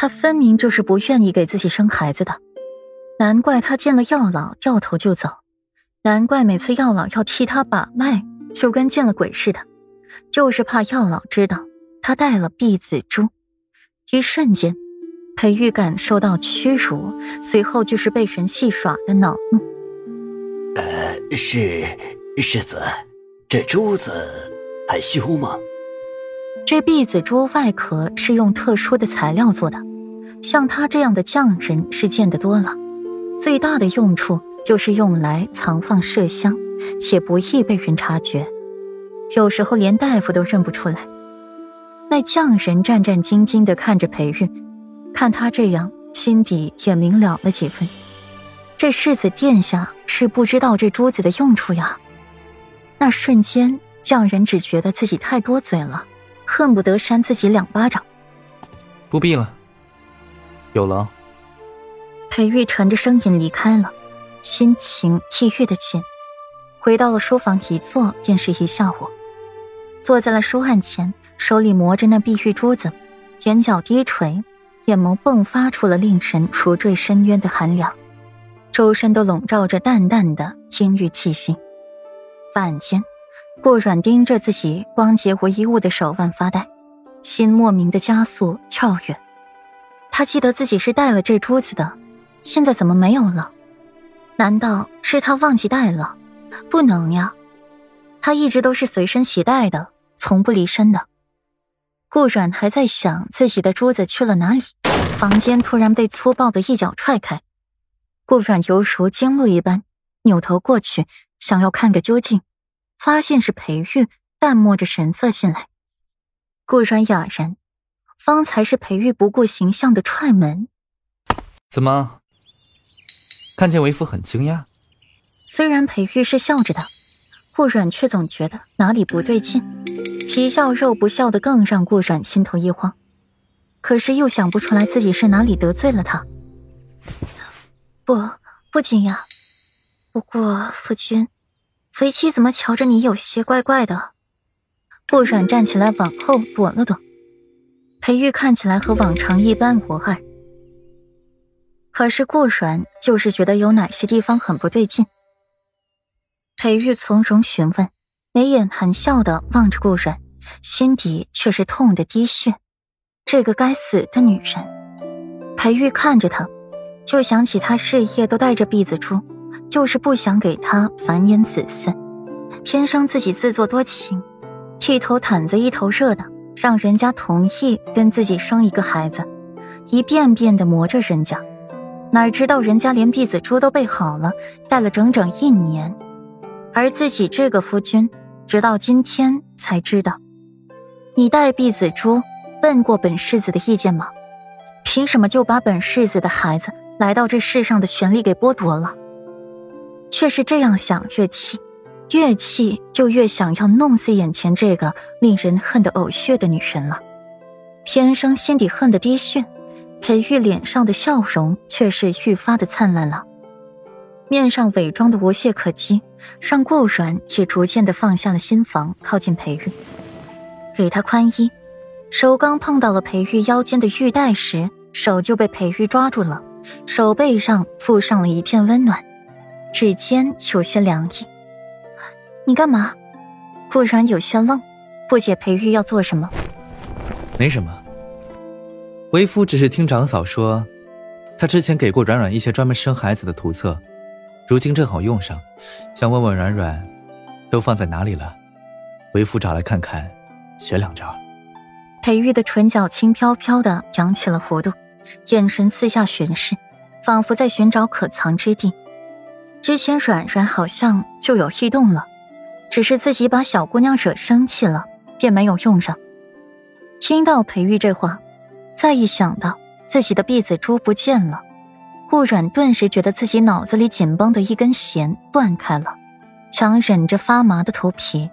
他分明就是不愿意给自己生孩子的，难怪他见了药老掉头就走，难怪每次药老要替他把脉，就跟见了鬼似的，就是怕药老知道他带了避子珠。一瞬间，裴玉感受到屈辱，随后就是被人戏耍的恼怒。呃，是世子，这珠子还修吗？这避子珠外壳是用特殊的材料做的。像他这样的匠人是见得多了，最大的用处就是用来藏放麝香，且不易被人察觉，有时候连大夫都认不出来。那匠人战战兢兢地看着裴玉，看他这样，心底也明了了几分。这世子殿下是不知道这珠子的用处呀。那瞬间，匠人只觉得自己太多嘴了，恨不得扇自己两巴掌。不必了。有了，裴玉沉着声音离开了，心情抑郁的紧。回到了书房一坐，便是一下午。坐在了书案前，手里磨着那碧玉珠子，眼角低垂，眼眸迸发出了令人如坠深渊的寒凉，周身都笼罩着淡淡的阴郁气息。晚间，顾软盯着自己光洁无一物的手腕发呆，心莫名的加速跳跃。他记得自己是带了这珠子的，现在怎么没有了？难道是他忘记带了？不能呀，他一直都是随身携带的，从不离身的。顾软还在想自己的珠子去了哪里，房间突然被粗暴的一脚踹开，顾软犹如惊鹿一般，扭头过去想要看个究竟，发现是裴玉淡漠着神色进来。顾软哑然。方才是裴玉不顾形象的踹门，怎么？看见为夫很惊讶？虽然裴玉是笑着的，顾软却总觉得哪里不对劲，皮笑肉不笑的更让顾软心头一慌，可是又想不出来自己是哪里得罪了他。不，不惊讶。不过夫君，为妻怎么瞧着你有些怪怪的？顾软站起来往后躲了躲。裴玉看起来和往常一般无二，可是顾软就是觉得有哪些地方很不对劲。裴玉从容询问，眉眼含笑的望着顾软，心底却是痛的滴血。这个该死的女人！裴玉看着她，就想起她日夜都带着碧紫珠，就是不想给她繁衍子嗣，偏生自己自作多情，一头毯子一头热的。让人家同意跟自己生一个孩子，一遍遍的磨着人家，哪知道人家连碧紫珠都备好了，戴了整整一年，而自己这个夫君，直到今天才知道，你戴碧紫珠问过本世子的意见吗？凭什么就把本世子的孩子来到这世上的权利给剥夺了？却是这样想越气。越气就越想要弄死眼前这个令人恨得呕血的女人了，偏生心底恨得滴血，裴玉脸上的笑容却是愈发的灿烂了，面上伪装的无懈可击，让顾软也逐渐的放下了心防，靠近裴玉，给他宽衣，手刚碰到了裴玉腰间的玉带时，手就被裴玉抓住了，手背上附上了一片温暖，指尖有些凉意。你干嘛？顾然有些愣，不解裴玉要做什么。没什么，为夫只是听长嫂说，她之前给过软软一些专门生孩子的图册，如今正好用上，想问问软软，都放在哪里了？为夫找来看看，学两招。裴玉的唇角轻飘飘的扬起了弧度，眼神四下巡视，仿佛在寻找可藏之地。之前软软好像就有异动了。只是自己把小姑娘惹生气了，便没有用上。听到裴玉这话，再一想到自己的婢子珠不见了，顾软顿时觉得自己脑子里紧绷的一根弦断开了，强忍着发麻的头皮，